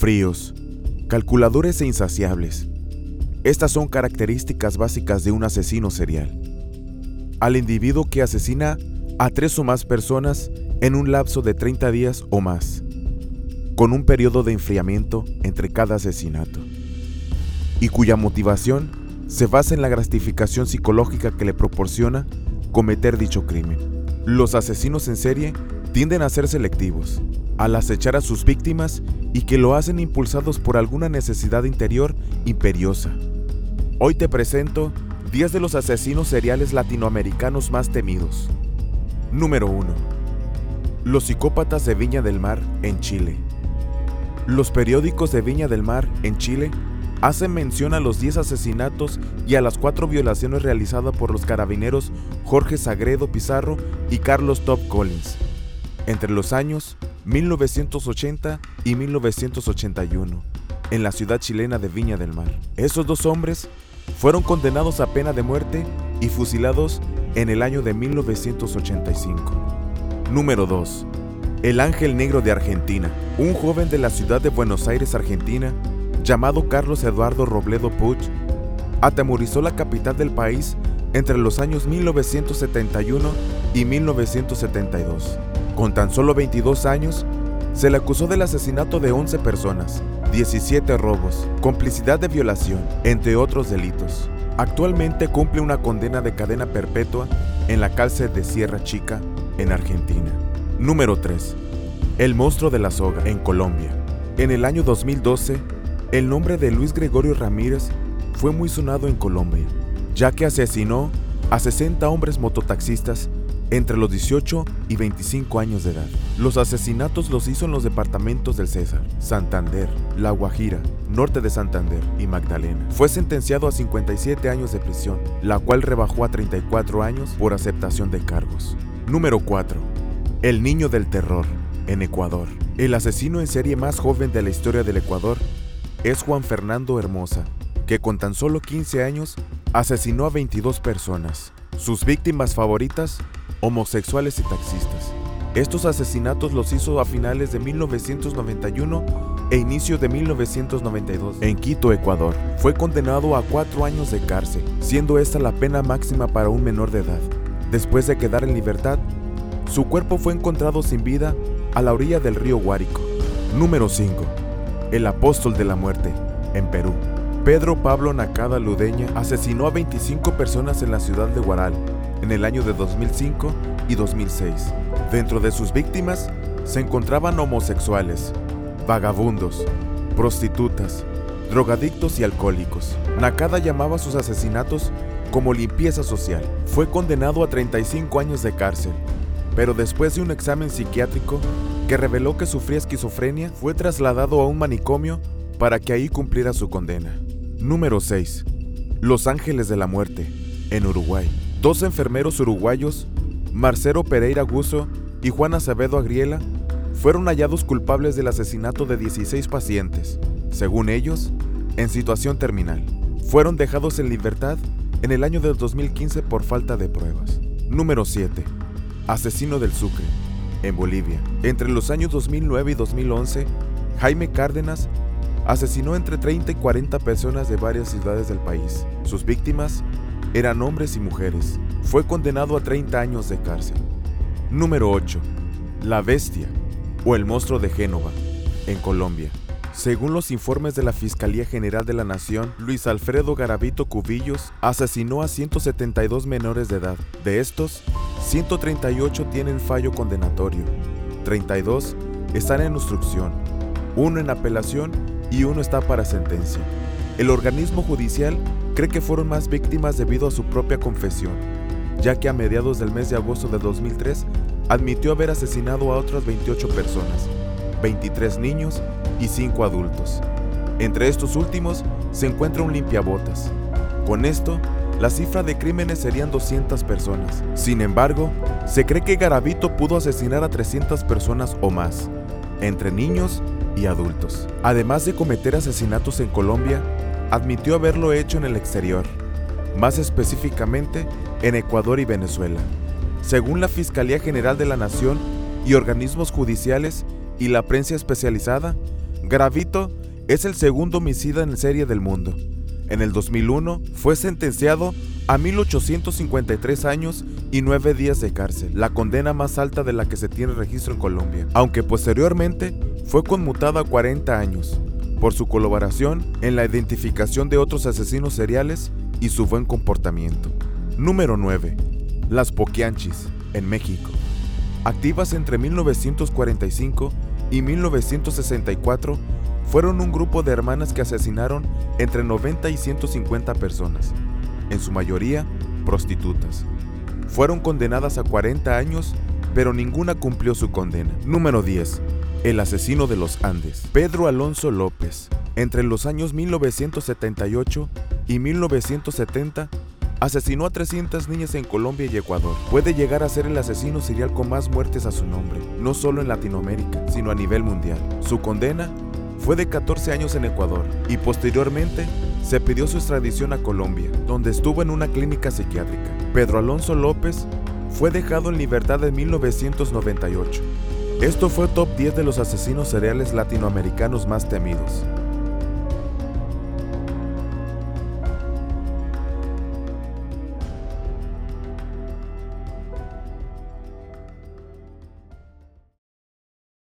Fríos, calculadores e insaciables. Estas son características básicas de un asesino serial. Al individuo que asesina a tres o más personas en un lapso de 30 días o más, con un periodo de enfriamiento entre cada asesinato, y cuya motivación se basa en la gratificación psicológica que le proporciona cometer dicho crimen. Los asesinos en serie tienden a ser selectivos, al acechar a sus víctimas y que lo hacen impulsados por alguna necesidad interior imperiosa. Hoy te presento 10 de los asesinos seriales latinoamericanos más temidos. Número 1. Los psicópatas de Viña del Mar en Chile. Los periódicos de Viña del Mar en Chile hacen mención a los 10 asesinatos y a las 4 violaciones realizadas por los carabineros Jorge Sagredo Pizarro y Carlos Top Collins entre los años 1980 y 1981 en la ciudad chilena de Viña del Mar. Esos dos hombres fueron condenados a pena de muerte y fusilados en el año de 1985. Número 2. El Ángel Negro de Argentina. Un joven de la ciudad de Buenos Aires, Argentina, llamado Carlos Eduardo Robledo Puch, atemorizó la capital del país entre los años 1971 y 1972. Con tan solo 22 años, se le acusó del asesinato de 11 personas, 17 robos, complicidad de violación, entre otros delitos. Actualmente cumple una condena de cadena perpetua en la cárcel de Sierra Chica, en Argentina. Número 3. El monstruo de la soga, en Colombia. En el año 2012, el nombre de Luis Gregorio Ramírez fue muy sonado en Colombia, ya que asesinó a 60 hombres mototaxistas entre los 18 y 25 años de edad. Los asesinatos los hizo en los departamentos del César, Santander, La Guajira, Norte de Santander y Magdalena. Fue sentenciado a 57 años de prisión, la cual rebajó a 34 años por aceptación de cargos. Número 4. El Niño del Terror, en Ecuador. El asesino en serie más joven de la historia del Ecuador es Juan Fernando Hermosa, que con tan solo 15 años asesinó a 22 personas. Sus víctimas favoritas homosexuales y taxistas. Estos asesinatos los hizo a finales de 1991 e inicio de 1992 en Quito, Ecuador. Fue condenado a cuatro años de cárcel, siendo esta la pena máxima para un menor de edad. Después de quedar en libertad, su cuerpo fue encontrado sin vida a la orilla del río Guárico. Número 5. El apóstol de la muerte, en Perú. Pedro Pablo Nakada Ludeña asesinó a 25 personas en la ciudad de Guaral, en el año de 2005 y 2006. Dentro de sus víctimas se encontraban homosexuales, vagabundos, prostitutas, drogadictos y alcohólicos. Nakada llamaba sus asesinatos como limpieza social. Fue condenado a 35 años de cárcel, pero después de un examen psiquiátrico que reveló que sufría esquizofrenia, fue trasladado a un manicomio para que ahí cumpliera su condena. Número 6. Los Ángeles de la Muerte, en Uruguay. Dos enfermeros uruguayos, Marcelo Pereira Guso y Juan Acevedo Agriela, fueron hallados culpables del asesinato de 16 pacientes, según ellos, en situación terminal. Fueron dejados en libertad en el año del 2015 por falta de pruebas. Número 7. Asesino del Sucre, en Bolivia. Entre los años 2009 y 2011, Jaime Cárdenas asesinó entre 30 y 40 personas de varias ciudades del país. Sus víctimas eran hombres y mujeres. Fue condenado a 30 años de cárcel. Número 8. La Bestia o el Monstruo de Génova, en Colombia. Según los informes de la Fiscalía General de la Nación, Luis Alfredo Garavito Cubillos asesinó a 172 menores de edad. De estos, 138 tienen fallo condenatorio, 32 están en instrucción, uno en apelación y uno está para sentencia. El organismo judicial cree que fueron más víctimas debido a su propia confesión, ya que a mediados del mes de agosto de 2003 admitió haber asesinado a otras 28 personas, 23 niños y 5 adultos. Entre estos últimos se encuentra un limpiabotas. Con esto, la cifra de crímenes serían 200 personas. Sin embargo, se cree que Garavito pudo asesinar a 300 personas o más, entre niños y adultos. Además de cometer asesinatos en Colombia, admitió haberlo hecho en el exterior, más específicamente en Ecuador y Venezuela. Según la Fiscalía General de la Nación y organismos judiciales y la prensa especializada, Gravito es el segundo homicida en serie del mundo. En el 2001 fue sentenciado a 1853 años y 9 días de cárcel, la condena más alta de la que se tiene registro en Colombia, aunque posteriormente fue conmutado a 40 años por su colaboración en la identificación de otros asesinos seriales y su buen comportamiento. Número 9. Las Poquianchis, en México. Activas entre 1945 y 1964, fueron un grupo de hermanas que asesinaron entre 90 y 150 personas, en su mayoría prostitutas. Fueron condenadas a 40 años, pero ninguna cumplió su condena. Número 10. El asesino de los Andes. Pedro Alonso López. Entre los años 1978 y 1970, asesinó a 300 niñas en Colombia y Ecuador. Puede llegar a ser el asesino serial con más muertes a su nombre, no solo en Latinoamérica, sino a nivel mundial. Su condena fue de 14 años en Ecuador y posteriormente se pidió su extradición a Colombia, donde estuvo en una clínica psiquiátrica. Pedro Alonso López fue dejado en libertad en 1998. Esto fue top 10 de los asesinos seriales latinoamericanos más temidos.